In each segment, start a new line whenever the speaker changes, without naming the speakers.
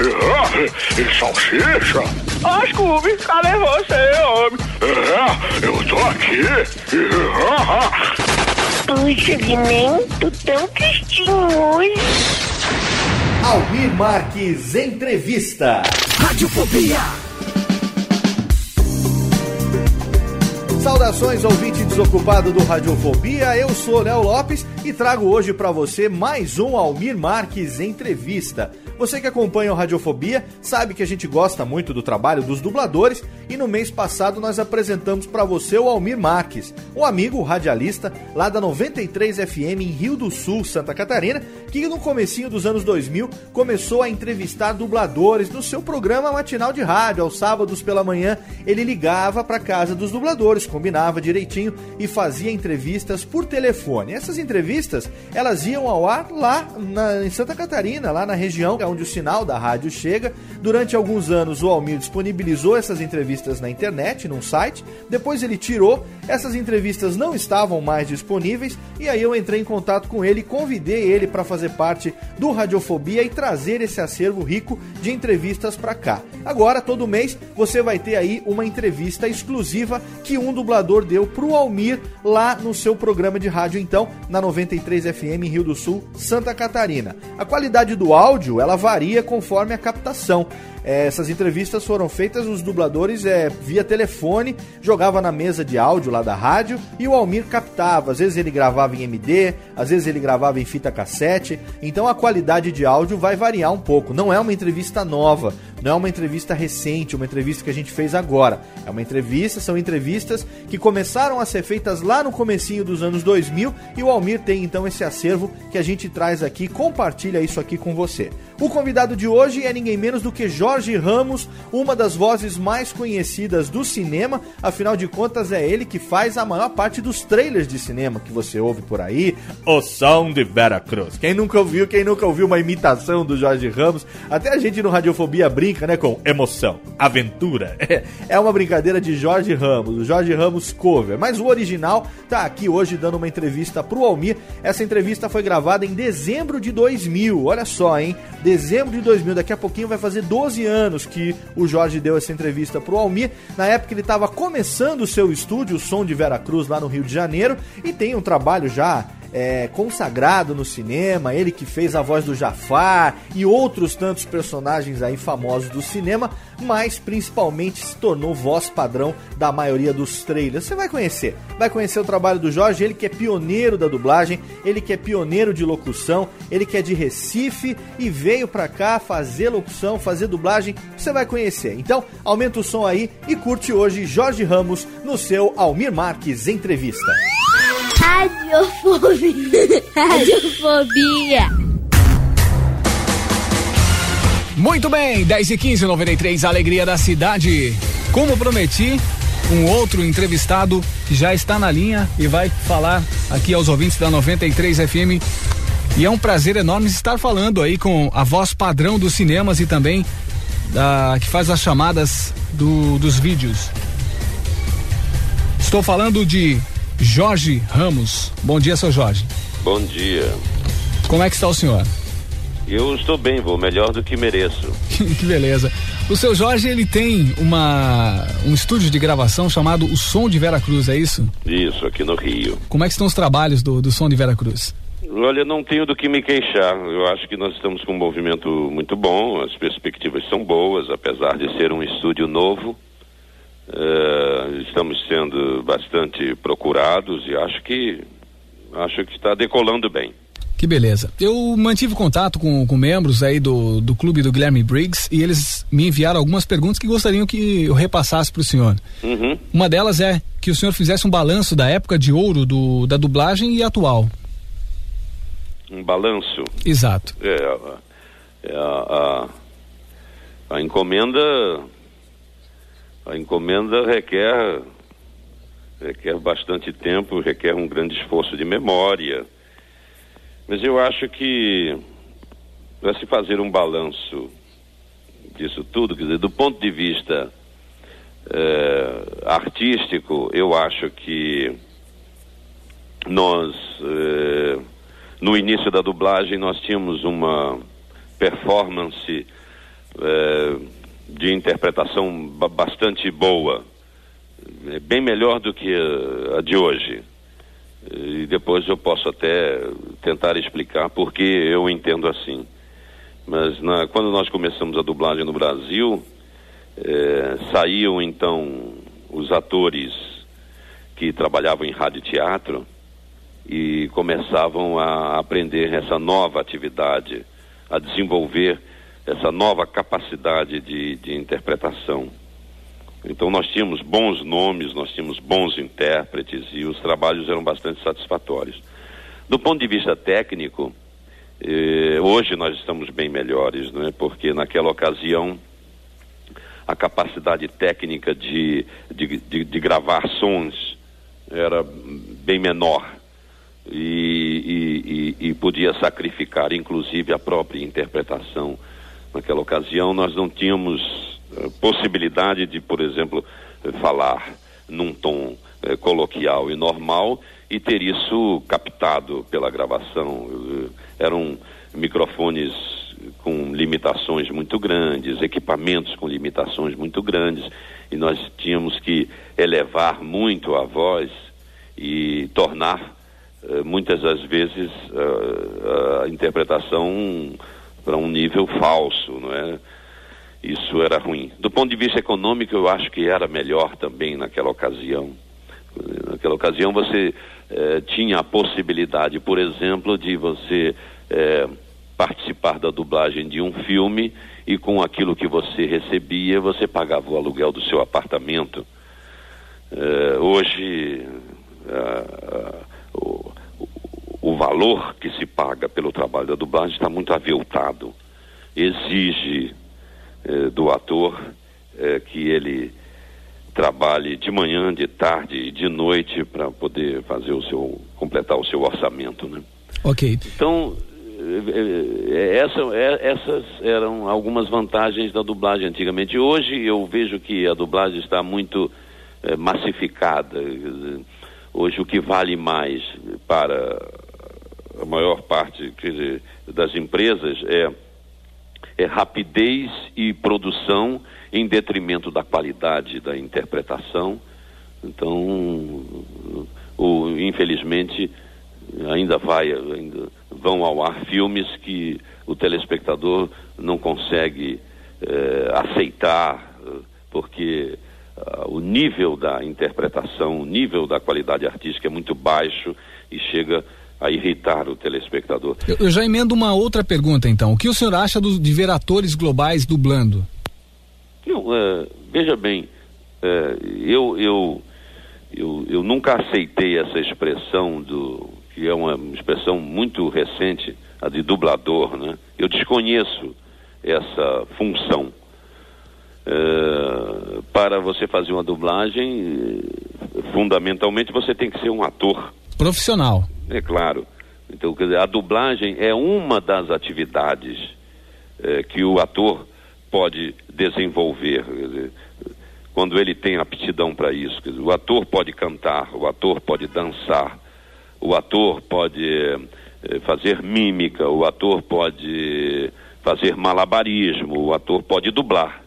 É, e salsicha?
Ó, Scooby, cadê você, homem?
É, eu tô aqui.
Puxa, Guimento, tão tristinho hoje.
Almir Marques Entrevista.
Radiofobia.
Saudações ouvinte desocupado do Radiofobia, eu sou Léo Lopes e trago hoje para você mais um Almir Marques Entrevista. Você que acompanha o Radiofobia sabe que a gente gosta muito do trabalho dos dubladores e no mês passado nós apresentamos para você o Almir Marques, um amigo radialista lá da 93 FM em Rio do Sul, Santa Catarina, que no comecinho dos anos 2000 começou a entrevistar dubladores no seu programa matinal de rádio, aos sábados pela manhã, ele ligava para casa dos dubladores, combinava direitinho e fazia entrevistas por telefone. Essas entrevistas, elas iam ao ar lá na, em Santa Catarina, lá na região onde o sinal da rádio chega. Durante alguns anos, o Almir disponibilizou essas entrevistas na internet, num site. Depois ele tirou, essas entrevistas não estavam mais disponíveis. E aí eu entrei em contato com ele convidei ele para fazer parte do Radiofobia e trazer esse acervo rico de entrevistas para cá. Agora, todo mês, você vai ter aí uma entrevista exclusiva que um dublador deu pro Almir lá no seu programa de rádio, então, na 93 FM Rio do Sul, Santa Catarina. A qualidade do áudio, ela varia conforme a captação. É, essas entrevistas foram feitas, os dubladores é, via telefone, jogava na mesa de áudio lá da rádio e o Almir captava. Às vezes ele gravava em MD, às vezes ele gravava em fita cassete. Então a qualidade de áudio vai variar um pouco. Não é uma entrevista nova, não é uma entrevista recente, uma entrevista que a gente fez agora. É uma entrevista, são entrevistas que começaram a ser feitas lá no comecinho dos anos 2000 e o Almir tem então esse acervo que a gente traz aqui, compartilha isso aqui com você. O convidado de hoje é ninguém menos do que Jorge Ramos, uma das vozes mais conhecidas do cinema, afinal de contas é ele que faz a maior parte dos trailers de cinema que você ouve por aí. O som de Veracruz. Quem nunca ouviu, quem nunca ouviu uma imitação do Jorge Ramos, até a gente no Radiofobia brinca, né, com emoção, aventura. É uma brincadeira de Jorge Ramos, o Jorge Ramos cover, mas o original tá aqui hoje dando uma entrevista pro Almir. Essa entrevista foi gravada em dezembro de 2000. Olha só, hein? Dezembro de 2000, daqui a pouquinho vai fazer 12 anos que o Jorge deu essa entrevista pro Almir. Na época ele estava começando o seu estúdio, o Som de Vera Cruz, lá no Rio de Janeiro, e tem um trabalho já é, consagrado no cinema, ele que fez a voz do Jafar e outros tantos personagens aí famosos do cinema, mas principalmente se tornou voz padrão da maioria dos trailers. Você vai conhecer, vai conhecer o trabalho do Jorge, ele que é pioneiro da dublagem, ele que é pioneiro de locução, ele que é de Recife e veio pra cá fazer locução, fazer dublagem, você vai conhecer. Então, aumenta o som aí e curte hoje Jorge Ramos no seu Almir Marques Entrevista.
Radiofobia. Radiofobia.
Muito bem, 10 e 15 93, Alegria da Cidade. Como prometi, um outro entrevistado já está na linha e vai falar aqui aos ouvintes da 93 FM. E é um prazer enorme estar falando aí com a voz padrão dos cinemas e também da que faz as chamadas do, dos vídeos. Estou falando de Jorge Ramos. Bom dia, seu Jorge.
Bom dia.
Como é que está o senhor?
Eu estou bem, vou melhor do que mereço.
que beleza. O seu Jorge, ele tem uma um estúdio de gravação chamado O Som de Vera Cruz, é isso?
Isso, aqui no Rio.
Como é que estão os trabalhos do, do Som de Vera Cruz?
Olha, não tenho do que me queixar. Eu acho que nós estamos com um movimento muito bom, as perspectivas são boas, apesar de ser um estúdio novo. Uh, estamos sendo bastante procurados e acho que acho que está decolando bem.
Que beleza. Eu mantive contato com, com membros aí do, do clube do Guilherme Briggs e eles me enviaram algumas perguntas que gostariam que eu repassasse para o senhor.
Uhum.
Uma delas é que o senhor fizesse um balanço da época de ouro do, da dublagem e atual.
Um balanço?
Exato.
É, é a, a, a encomenda a encomenda requer requer bastante tempo, requer um grande esforço de memória. Mas eu acho que para se fazer um balanço disso tudo, quer dizer, do ponto de vista eh, artístico, eu acho que nós eh, no início da dublagem nós tínhamos uma performance eh, de interpretação bastante boa, é bem melhor do que a, de hoje. E depois eu posso até tentar explicar por que eu entendo assim. Mas na, quando nós começamos a dublagem no Brasil, é, saíam então os atores que trabalhavam em rádio e teatro e começavam a aprender essa nova atividade, a desenvolver essa nova capacidade de, de interpretação. Então nós tínhamos bons nomes, nós tínhamos bons intérpretes e os trabalhos eram bastante satisfatórios. Do ponto de vista técnico, eh, hoje nós estamos bem melhores, né? porque naquela ocasião a capacidade técnica de, de, de, de gravar sons era bem menor e, e, e, podia sacrificar inclusive a própria interpretação Naquela ocasião, nós não tínhamos uh, possibilidade de, por exemplo, falar num tom uh, coloquial e normal e ter isso captado pela gravação. Eram microfones com limitações muito grandes, equipamentos com limitações muito grandes, e nós tínhamos que elevar muito a voz e tornar muitas das vezes a interpretação para um nível falso, não é? Isso era ruim. Do ponto de vista econômico, eu acho que era melhor também naquela ocasião. Naquela ocasião você eh, tinha a possibilidade, por exemplo, de você eh, participar da dublagem de um filme e com aquilo que você recebia, você pagava o aluguel do seu apartamento. Eh, hoje, valor que se paga pelo trabalho da dublagem está muito aviltado. Exige eh, do ator eh, que ele trabalhe de manhã, de tarde e de noite para poder fazer o seu completar o seu orçamento, né?
Ok.
Então eh, eh, essa, eh, essas eram algumas vantagens da dublagem antigamente. Hoje eu vejo que a dublagem está muito massificada. Hoje o que vale mais para a maior parte dizer, das empresas é, é rapidez e produção em detrimento da qualidade da interpretação. Então, o, infelizmente, ainda vai, ainda vão ao ar filmes que o telespectador não consegue eh, aceitar, porque uh, o nível da interpretação, o nível da qualidade artística é muito baixo e chega a irritar o telespectador.
Eu, eu, já emendo uma outra pergunta então. O que o senhor acha do, de ver atores globais dublando?
Não, uh, veja bem, uh, eu, eu, eu, eu nunca aceitei essa expressão do que é uma expressão muito recente, a de dublador, né? Eu desconheço essa função. Uh, para você fazer uma dublagem, fundamentalmente você tem que ser um ator
profissional.
É claro. Então, dizer, a dublagem é uma das atividades é, que o ator pode desenvolver. Dizer, quando ele tem aptidão para isso. Dizer, o ator pode cantar, o ator pode dançar, o ator pode eh, fazer mímica, o ator pode fazer malabarismo, o ator pode dublar.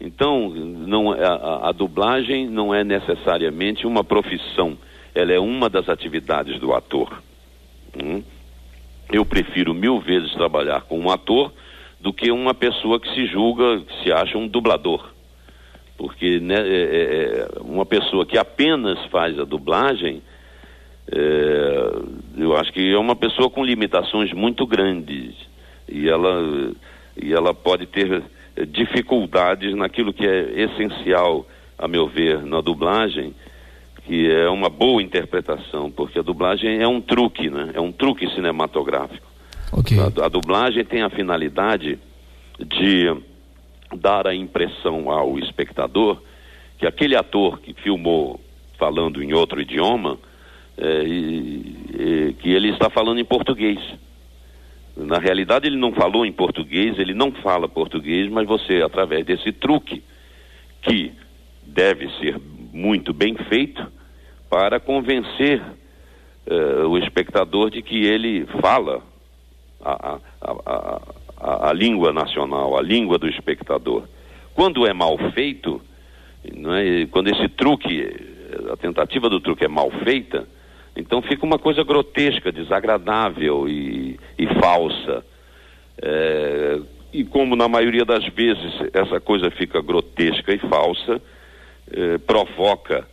Então, não, a, a, dublagem não é necessariamente uma profissão, ela é uma das atividades do ator. Hum? Eu prefiro mil vezes trabalhar com um ator do que uma pessoa que se julga, que se acha um dublador. Porque né, é, é, é uma pessoa que apenas faz a dublagem, é, eu acho que é uma pessoa com limitações muito grandes. E ela, e ela pode ter dificuldades naquilo que é essencial, a meu ver, na dublagem, que é uma boa interpretação, porque a dublagem é um truque, né? É um truque cinematográfico.
Okay.
A, a dublagem tem a finalidade de dar a impressão ao espectador que aquele ator que filmou falando em outro idioma, é, e, e, que ele está falando em português. Na realidade, ele não falou em português, ele não fala português, mas você, através desse truque, que deve ser muito bem feito, para convencer uh, o espectador de que ele fala a, a, a, a, a língua nacional, a língua do espectador. Quando é mal feito, é, quando esse truque, a tentativa do truque é mal feita, então fica uma coisa grotesca, desagradável e, e falsa. É, e como na maioria das vezes essa coisa fica grotesca e falsa, é, provoca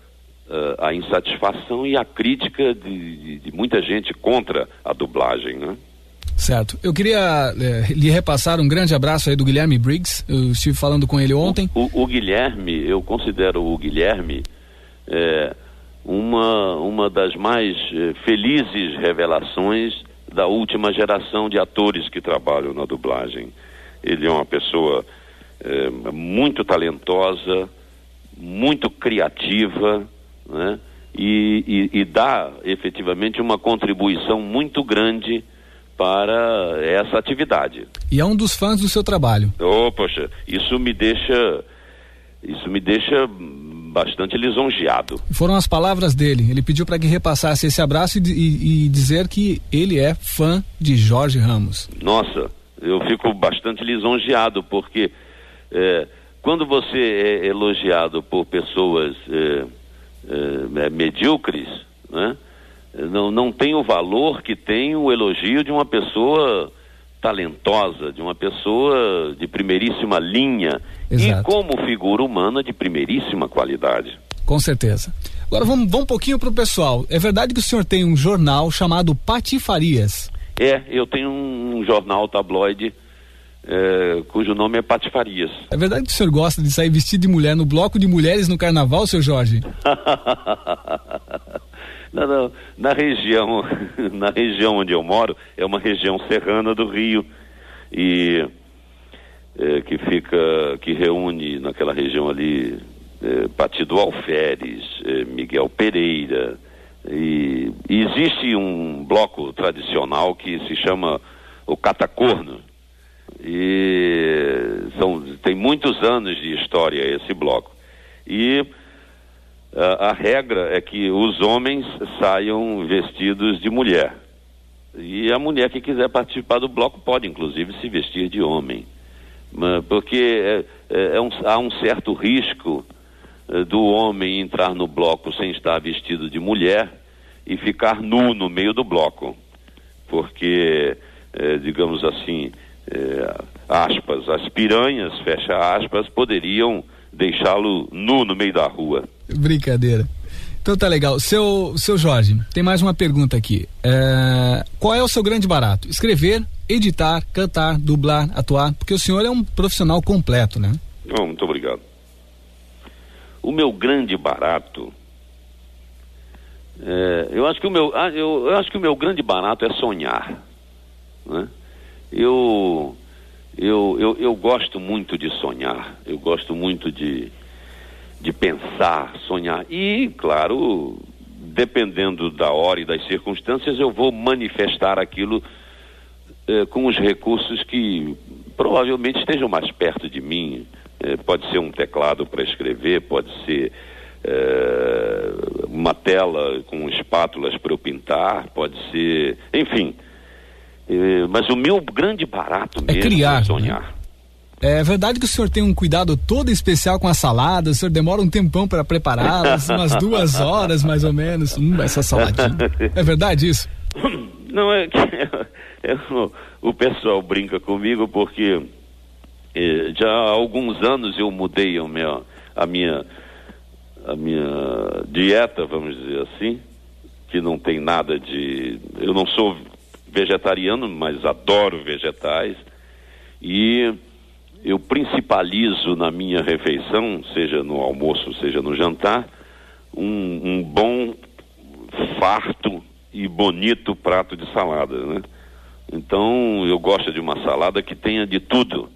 é, a insatisfação e a crítica de, de, de, muita gente contra a dublagem, né?
Certo. Eu queria é, lhe repassar um grande abraço aí do Guilherme Briggs. Eu estive falando com ele ontem.
O, o, o Guilherme, eu considero o Guilherme é, uma, uma das mais eh, felizes revelações da última geração de atores que trabalham na dublagem. Ele é uma pessoa muito talentosa, muito criativa, né? E, e, e, dá efetivamente uma contribuição muito grande para essa atividade.
E é um dos fãs do seu trabalho.
Oh, poxa, isso me deixa isso me deixa bastante lisonjeado.
Foram as palavras dele. Ele pediu para que repassasse esse abraço e, e, dizer que ele é fã de Jorge Ramos.
Nossa, eu fico bastante lisonjeado porque é, quando você é elogiado por pessoas é, é, é medíocres, né, não, não tem o valor que tem o elogio de uma pessoa talentosa, de uma pessoa de primeiríssima linha Exato. e como figura humana de primeiríssima qualidade.
Com certeza. Agora vamos, vamos um pouquinho para o pessoal. É verdade que o senhor tem um jornal chamado Patifarias?
É, eu tenho um jornal tabloide é, cujo nome é Patifarias.
É verdade que o senhor gosta de sair vestido de mulher no bloco de mulheres no carnaval, seu Jorge?
na, na, região, na região onde eu moro, é uma região serrana do Rio e é, que fica, que reúne naquela região ali é, Patido Alferes, é, Miguel Pereira e, e, existe um bloco tradicional que se chama o Catacorno e são, tem muitos anos de história esse bloco e a, a regra é que os homens saiam vestidos de mulher. E a mulher que quiser participar do bloco pode, inclusive, se vestir de homem. Porque é, é, é um, há um certo risco é, do homem entrar no bloco sem estar vestido de mulher e ficar nu no meio do bloco. Porque, é, digamos assim, é, aspas, as piranhas, fecha aspas, poderiam deixá-lo nu no meio da rua.
Brincadeira. Então tá legal. Seu, seu Jorge, tem mais uma pergunta aqui. É, qual é o seu grande barato? Escrever, editar, cantar, dublar, atuar? Porque o senhor é um profissional completo, né?
Oh, muito obrigado. O meu grande barato. É, eu acho que o meu ah, eu, eu, acho que o meu grande barato é sonhar né? Eu eu, eu, eu gosto muito de sonhar, eu gosto muito de, de pensar, sonhar. E, claro, dependendo da hora e das circunstâncias, eu vou manifestar aquilo eh, com os recursos que provavelmente estejam mais perto de mim, É, pode ser um teclado para escrever, pode ser é, uma tela com espátulas para eu pintar, pode ser. Enfim. É, mas o meu grande barato
É
mesmo
criar,
é sonhar.
É verdade que o senhor tem um cuidado todo especial com a salada, o senhor demora um tempão para prepará-las, umas duas horas mais ou menos. Hum, essa saladinha. É verdade isso?
Não, é que é, o, o pessoal brinca comigo porque eh, já há alguns anos eu mudei a minha, a minha, a minha dieta, vamos dizer assim, que não tem nada de. Eu não sou vegetariano, mas adoro vegetais. E eu principalizo na minha refeição, seja no almoço, seja no jantar, um, um bom, farto e bonito prato de salada, né? Então eu gosto de uma salada que tenha de tudo.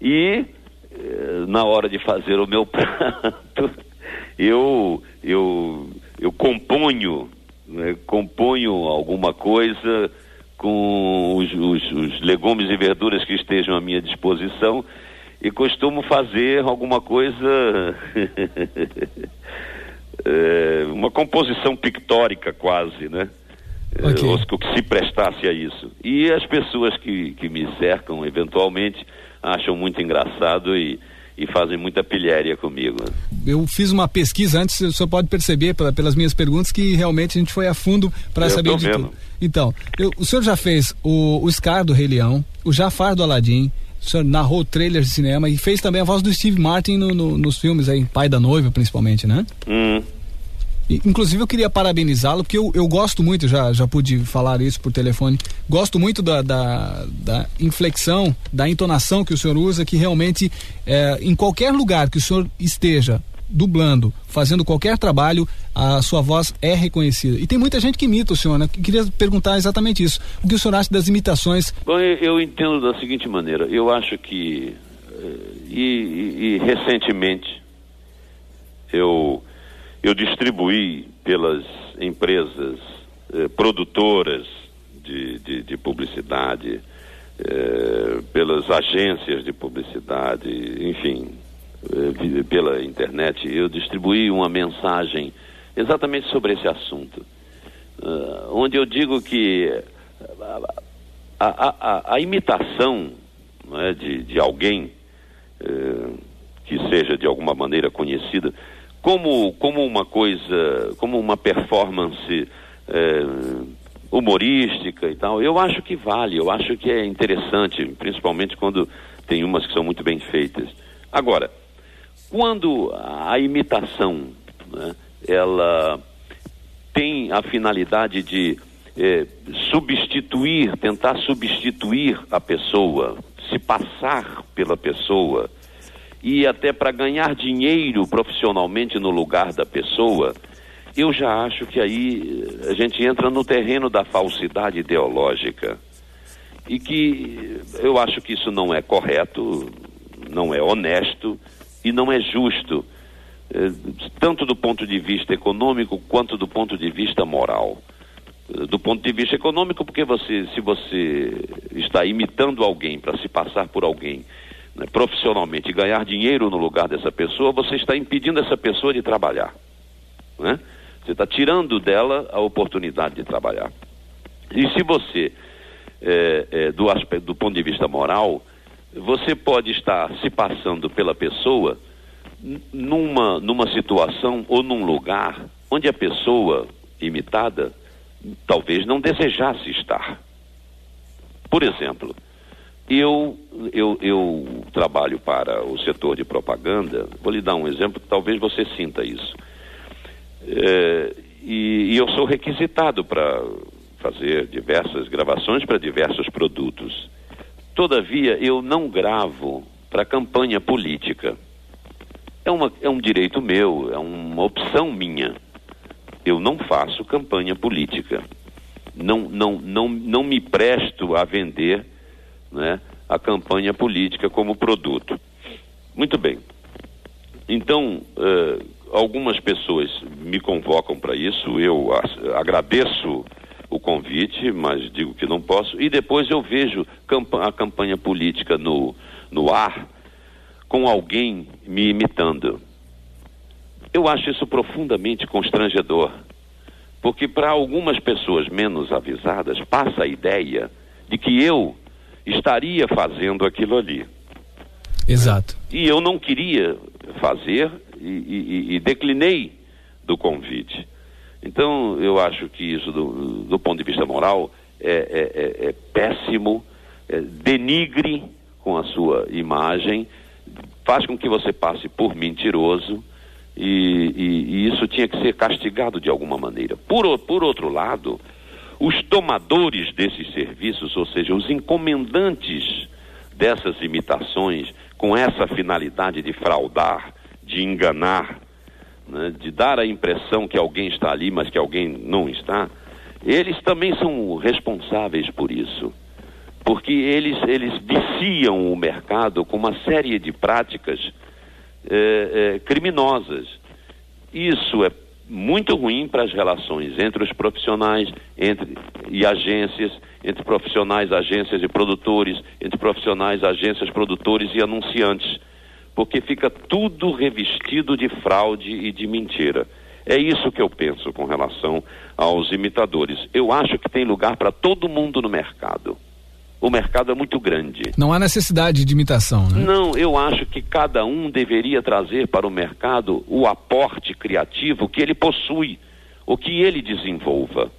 E eh, na hora de fazer o meu prato, eu eu eu componho, né? componho alguma coisa com os, os, os legumes e verduras que estejam à minha disposição e costumo fazer alguma coisa é, uma composição pictórica quase, né? É,
Ok.
ou que se prestasse a isso. E as pessoas que, que me cercam, eventualmente, acham muito engraçado e, e fazem muita pilhéria comigo.
Eu fiz uma pesquisa antes, o senhor pode perceber pela- pelas minhas perguntas que realmente a gente foi a fundo para saber de
vendo.
tudo. Então, eu- o senhor já fez o, o Scar do Rei Leão, o Jafar do Aladim, o senhor narrou trailers de cinema e fez também a voz do Steve Martin no- no- nos filmes aí, Pai da Noiva principalmente, né?
Hum,
inclusive eu queria parabenizá-lo, porque eu, eu gosto muito, já, já pude falar isso por telefone, gosto muito da, da, da inflexão, da entonação que o senhor usa, que realmente é, em qualquer lugar que o senhor esteja dublando, fazendo qualquer trabalho, a sua voz é reconhecida. E tem muita gente que imita o senhor, né? Queria perguntar exatamente isso. O que o senhor acha das imitações?
Bom, eu, eu entendo da seguinte maneira. Eu acho que eh, e, e- e recentemente eu eu distribuí pelas empresas eh, produtoras de, de, de publicidade, eh, pelas agências de publicidade, enfim, eh, pela internet, eu distribuí uma mensagem exatamente sobre esse assunto, Ah, onde eu digo que a, a- a- a imitação não é, de, de alguém eh, que seja de alguma maneira conhecida como, como uma coisa, como uma performance eh, humorística e tal, eu acho que vale, eu acho que é interessante, principalmente quando tem umas que são muito bem feitas. Agora, quando a imitação né, ela tem a finalidade de eh, substituir, tentar substituir a pessoa, se passar pela pessoa e até para ganhar dinheiro profissionalmente no lugar da pessoa, eu já acho que aí eh, a gente entra no terreno da falsidade ideológica e que eu acho que isso não é correto, não é honesto e não é justo, eh, tanto do ponto de vista econômico quanto do ponto de vista moral. Eh, Do ponto de vista econômico, porque você, se você está imitando alguém para se passar por alguém né, profissionalmente ganhar dinheiro no lugar dessa pessoa, você está impedindo essa pessoa de trabalhar. Né? Você está tirando dela a oportunidade de trabalhar. E se você, é, é, do, aspecto, do ponto de vista moral, você pode estar se passando pela pessoa numa, numa situação ou num lugar onde a pessoa imitada talvez não desejasse estar. Por exemplo, eu, eu, eu trabalho para o setor de propaganda, vou lhe dar um exemplo talvez você sinta isso. É, e, e eu sou requisitado para fazer diversas gravações para diversos produtos. Todavia, eu não gravo para campanha política. É, uma, é um direito meu, é uma opção minha. Eu não faço campanha política. Não, não, não, não me presto a vender né, a campanha política como produto. Muito bem. Então, eh, algumas pessoas me convocam para isso, eu agradeço o convite, mas digo que não posso, e depois eu vejo a campanha política no, no ar com alguém me imitando. Eu acho isso profundamente constrangedor, porque para algumas pessoas menos avisadas passa a ideia de que eu estaria fazendo aquilo ali.
Exato.
E eu não queria fazer e, e, e declinei do convite. Então, eu acho que isso, do, do ponto de vista moral, é, é, é, é péssimo, é, denigre com a sua imagem, faz com que você passe por mentiroso e, e, isso tinha que ser castigado de alguma maneira. Por, por outro lado, os tomadores desses serviços, ou seja, os encomendantes dessas imitações, com essa finalidade de fraudar, de enganar, né, de dar a impressão que alguém está ali, mas que alguém não está, eles também são responsáveis por isso. Porque eles, eles viciam o mercado com uma série de práticas é, é, criminosas. Isso é muito ruim para as relações entre os profissionais entre, e agências, entre profissionais, agências e produtores, entre profissionais, agências, produtores e anunciantes porque fica tudo revestido de fraude e de mentira. É isso que eu penso com relação aos imitadores. Eu acho que tem lugar para todo mundo no mercado. O mercado é muito grande.
Não há necessidade de imitação, né?
Não, eu acho que cada um deveria trazer para o mercado o aporte criativo que ele possui, o que ele desenvolva.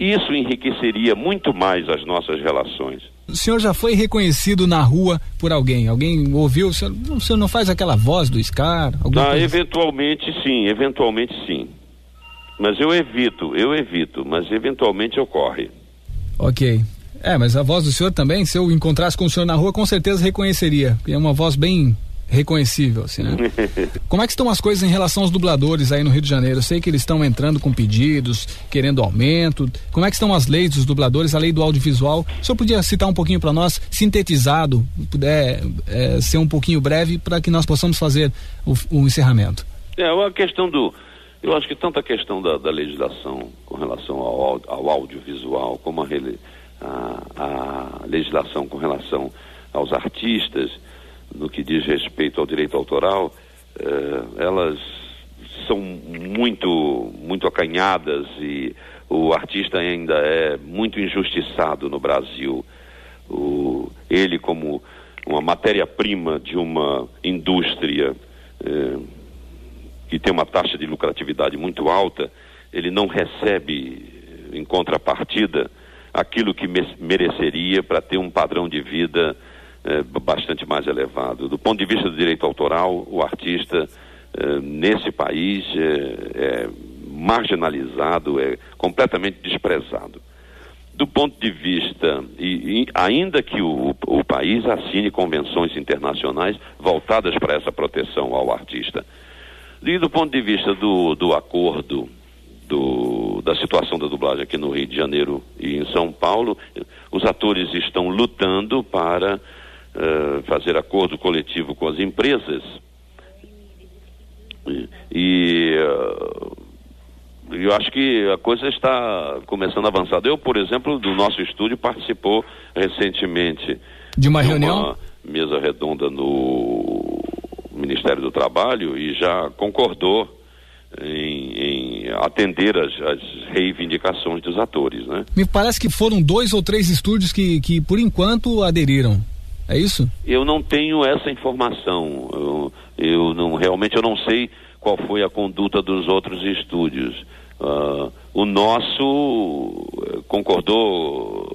Isso enriqueceria muito mais as nossas relações.
O senhor já foi reconhecido na rua por alguém? Alguém ouviu? O senhor, o senhor não faz aquela voz do Scar?
Ah, eventualmente sim, eventualmente sim. Mas eu evito, eu evito, mas eventualmente ocorre.
Ok. É, mas a voz do senhor também, se eu encontrasse com o senhor na rua, com certeza reconheceria. É uma voz bem reconhecível, assim, né? Como é que estão as coisas em relação aos dubladores aí no Rio de Janeiro? Eu sei que eles estão entrando com pedidos, querendo aumento. Como é que estão as leis dos dubladores, a lei do audiovisual? O senhor podia citar um pouquinho para nós, sintetizado, puder é, ser um pouquinho breve, para que nós possamos fazer o, o, encerramento?
É, a questão do. Eu acho que tanto a questão da, da legislação com relação ao, ao audiovisual, como a, a, legislação com relação aos artistas, no que diz respeito ao direito autoral, eh, elas são muito, muito acanhadas e o artista ainda é muito injustiçado no Brasil. O, ele, como uma matéria-prima de uma indústria eh, que tem uma taxa de lucratividade muito alta, ele não recebe, em contrapartida, aquilo que mereceria para ter um padrão de vida é, bastante mais elevado. Do ponto de vista do direito autoral, o artista é, nesse país é, é, marginalizado, é completamente desprezado. Do ponto de vista, e, e ainda que o, o país assine convenções internacionais voltadas para essa proteção ao artista, e do ponto de vista do, do acordo do, da situação da dublagem aqui no Rio de Janeiro e em São Paulo, os atores estão lutando para uh, fazer acordo coletivo com as empresas. E, e uh, eu acho que a coisa está começando a avançar. Eu, por exemplo, do nosso estúdio participou recentemente
de uma de reunião, uma
mesa redonda no Ministério do Trabalho e já concordou em atender as, as, reivindicações dos atores, né?
Me parece que foram dois ou três estúdios que, que por enquanto aderiram. É isso?
Eu não tenho essa informação. Eu, eu não realmente eu não sei qual foi a conduta dos outros estúdios. Uh, o nosso eh, concordou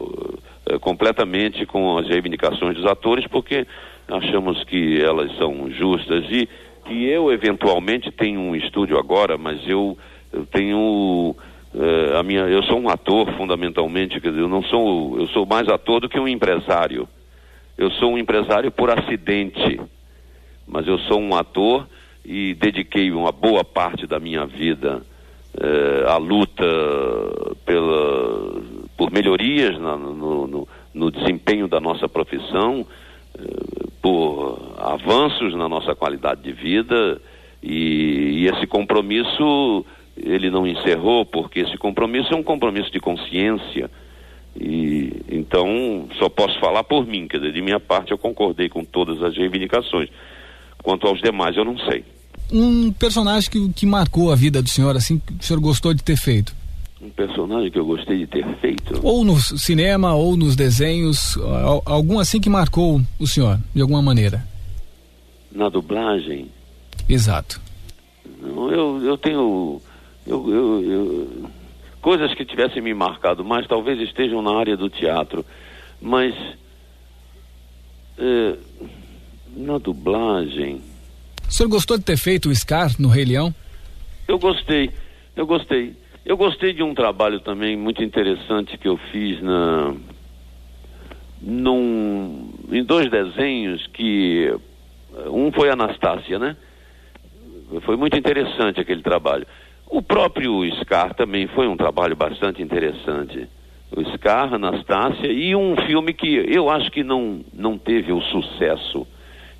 uh, completamente com as reivindicações dos atores porque achamos que elas são justas e que eu eventualmente tenho um estúdio agora, mas eu, eu tenho uh, a minha eu sou um ator fundamentalmente, quer dizer, eu não sou eu sou mais ator do que um empresário. Eu sou um empresário por acidente, mas eu sou um ator e dediquei uma boa parte da minha vida eh, à luta pela, por melhorias na, no, no, no, desempenho da nossa profissão, eh, por avanços na nossa qualidade de vida e, e esse compromisso ele não encerrou porque esse compromisso é um compromisso de consciência E então só posso falar por mim, quer dizer, de minha parte eu concordei com todas as reivindicações. Quanto aos demais, eu não sei.
Um personagem que, que marcou a vida do senhor, assim, que o senhor gostou de ter feito?
Um personagem que eu gostei de ter feito.
Ou no cinema, ou nos desenhos, algum assim que marcou o senhor, de alguma maneira?
Na dublagem?
Exato.
Eu, eu tenho. Eu, eu, eu, coisas que tivessem me marcado mais talvez estejam na área do teatro. Mas. É, na dublagem.
O senhor gostou de ter feito o Scar no Rei Leão?
Eu gostei, eu gostei. Eu gostei de um trabalho também muito interessante que eu fiz na num, em dois desenhos que um foi Anastácia, né? Foi muito interessante aquele trabalho. O próprio Scar também foi um trabalho bastante interessante. O Scar, Anastácia e um filme que eu acho que não, não teve o sucesso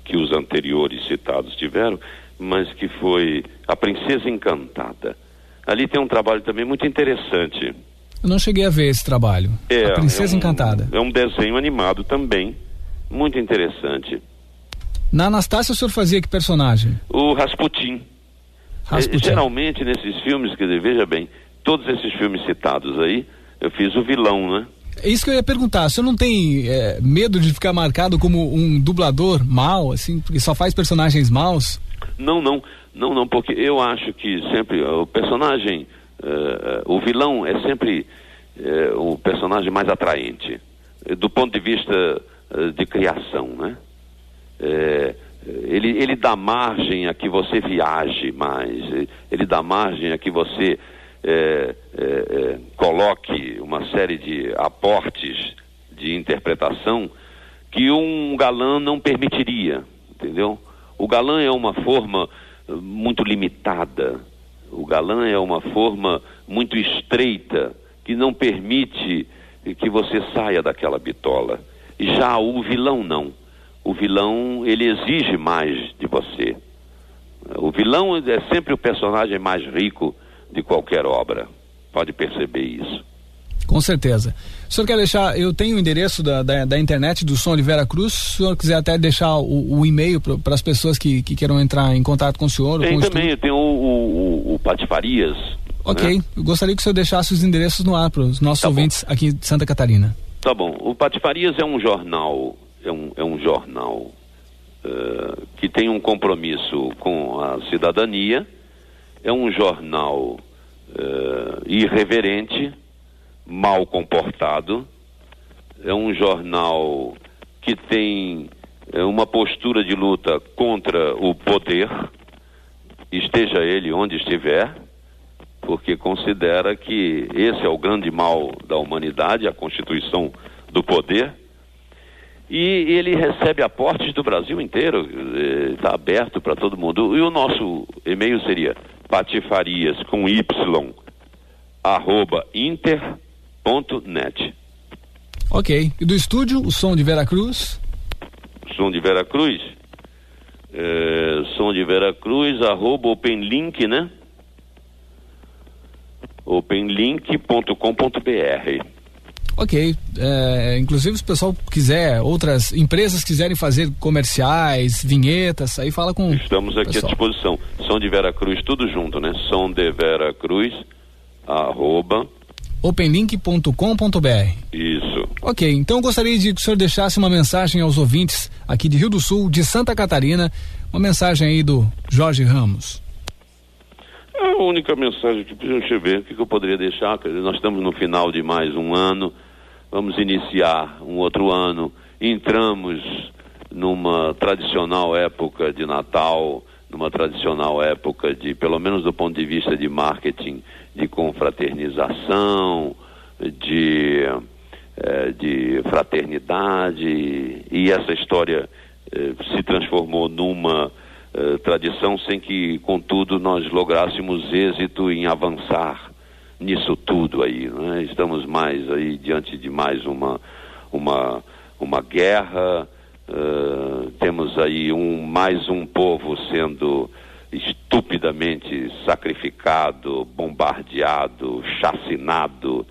que os anteriores citados tiveram, mas que foi A Princesa Encantada. Ali tem um trabalho também muito interessante.
Eu não cheguei a ver esse trabalho.
É,
a Princesa
é um,
Encantada.
É um desenho animado também, muito interessante.
Na Anastácia o senhor fazia que personagem?
O Rasputin.
Rasputin.
É, geralmente nesses filmes, quer dizer, veja bem, todos esses filmes citados aí, eu fiz o vilão, né?
É isso que eu ia perguntar. O senhor não tem é, medo de ficar marcado como um dublador mal, assim, porque só faz personagens maus?
Não, não, não, não, porque eu acho que sempre o personagem, uh, o vilão é sempre uh, o personagem mais atraente, do ponto de vista uh, de criação, né? Ele, ele dá margem a que você viaje mais, ele dá margem a que você é, é, é, coloque uma série de aportes de interpretação que um galã não permitiria, entendeu? O galã é uma forma muito limitada, o galã é uma forma muito estreita que não permite que você saia daquela bitola. Já o vilão não. O vilão ele exige mais de você. O vilão é sempre o personagem mais rico de qualquer obra. Pode perceber isso.
Com certeza. O senhor quer deixar, eu tenho o endereço da, da, da internet do Som de Vera Cruz, se o senhor quiser até deixar o, o e-mail para as pessoas que, que queiram entrar em contato com o senhor.
Tem
com
também, tem o, o, o Patifarias.
Ok,
né?
eu gostaria que o senhor deixasse os endereços no ar para os nossos
tá
ouvintes
bom.
aqui de Santa Catarina.
Tá bom, o Patifarias é um jornal, é um, é um jornal uh, que tem um compromisso com a cidadania, é um jornal uh, irreverente, mal comportado, é um jornal que tem é, uma postura de luta contra o poder, esteja ele onde estiver, porque considera que esse é o grande mal da humanidade, a constituição do poder. E ele recebe aportes do Brasil inteiro, está aberto para todo mundo. E o nosso e-mail seria patifarias com y arroba inter.net.
Ok. E do estúdio, o som de Veracruz?
Som de Veracruz? É, som de Veracruz, arroba openlink, né? openlink.com.br.
Ok. É, inclusive, se o pessoal quiser, outras empresas quiserem fazer comerciais, vinhetas, aí fala com.
Estamos aqui
pessoal.
à disposição. Som de Veracruz, tudo junto, né? Som de Veracruz, arroba.
openlink.com.br.
Isso.
Ok, então eu gostaria de que o senhor deixasse uma mensagem aos ouvintes aqui de Rio do Sul, de Santa Catarina, uma mensagem aí do Jorge Ramos.
A única mensagem que deixa eu ver o que, que eu poderia deixar. Nós estamos no final de mais um ano, vamos iniciar um outro ano, entramos numa tradicional época de Natal, numa tradicional época de, pelo menos do ponto de vista de marketing, de confraternização, de, eh, de fraternidade, e essa história eh, se transformou numa eh, tradição sem que, contudo, nós lográssemos êxito em avançar nisso tudo aí. Né? Estamos mais aí diante de mais uma, uma, uma guerra, eh, temos aí um, mais um povo sendo estupidamente sacrificado, bombardeado, chacinado,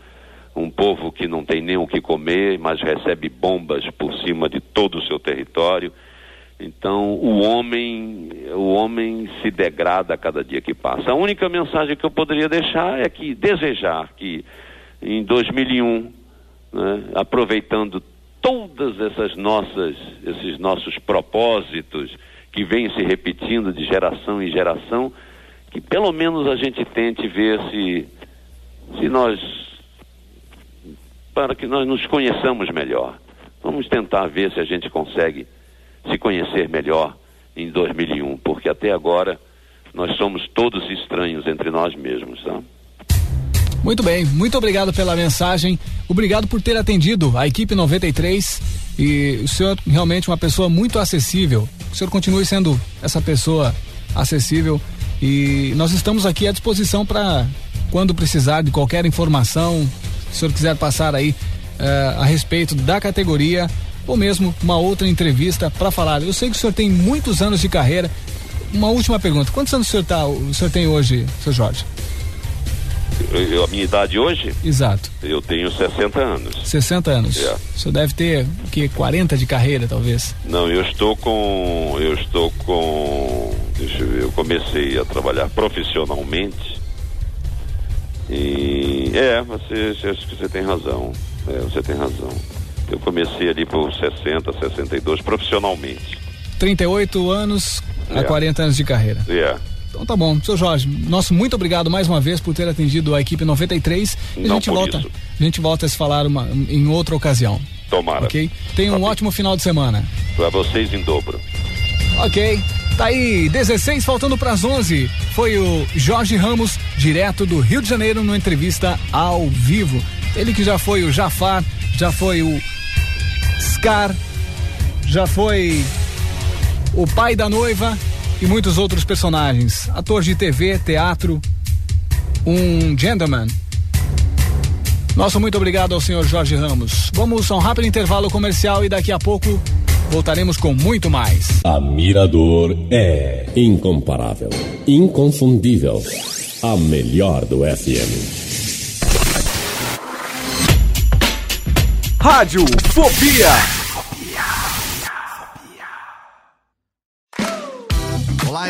um povo que não tem nem o que comer, mas recebe bombas por cima de todo o seu território. Então, o homem, o homem se degrada a cada dia que passa. A única mensagem que eu poderia deixar é que desejar que em 2001, né, aproveitando todas essas nossas, esses nossos propósitos que vêm se repetindo de geração em geração, que pelo menos a gente tente ver se, se nós, para que nós nos conheçamos melhor. Vamos tentar ver se a gente consegue se conhecer melhor em 2001, porque até agora nós somos todos estranhos entre nós mesmos, tá?
Muito bem, muito obrigado pela mensagem. Obrigado por ter atendido a equipe 93 e o senhor realmente uma pessoa muito acessível. O senhor continue sendo essa pessoa acessível e nós estamos aqui à disposição para quando precisar de qualquer informação, se o senhor quiser passar aí uh, a respeito da categoria ou mesmo uma outra entrevista para falar. Eu sei que o senhor tem muitos anos de carreira. Uma última pergunta: quantos anos o senhor, tá, o senhor tem hoje, seu Jorge?
Eu, a minha idade hoje?
Exato.
Eu tenho 60 anos.
60 anos.
É.
O senhor deve ter o que 40 de carreira, talvez?
Não, eu estou com eu estou com deixa eu ver, eu comecei a trabalhar profissionalmente. E é, você acho que você tem razão. É, você tem razão. Eu comecei ali por 60, 62 profissionalmente.
38 anos a 40 anos de carreira.
É.
Então tá bom, seu Jorge, nosso muito obrigado mais uma vez por ter atendido a equipe 93. E a
Não
gente
por
volta,
isso.
a gente volta a se falar uma, em outra ocasião,
Tomara.
ok? Tenha um ótimo final de semana.
Para vocês em dobro.
Ok. Tá aí, 16 faltando para as 11. Foi o Jorge Ramos, direto do Rio de Janeiro, numa entrevista ao vivo. Ele que já foi o Jafar, já foi o Scar, já foi o pai da noiva e muitos outros personagens. Ator de TV, teatro, um gentleman. Nosso muito obrigado ao senhor Jorge Ramos. Vamos a um rápido intervalo comercial e daqui a pouco voltaremos com muito mais.
A Mirador é incomparável, inconfundível. A melhor do FM.
Rádio Fobia.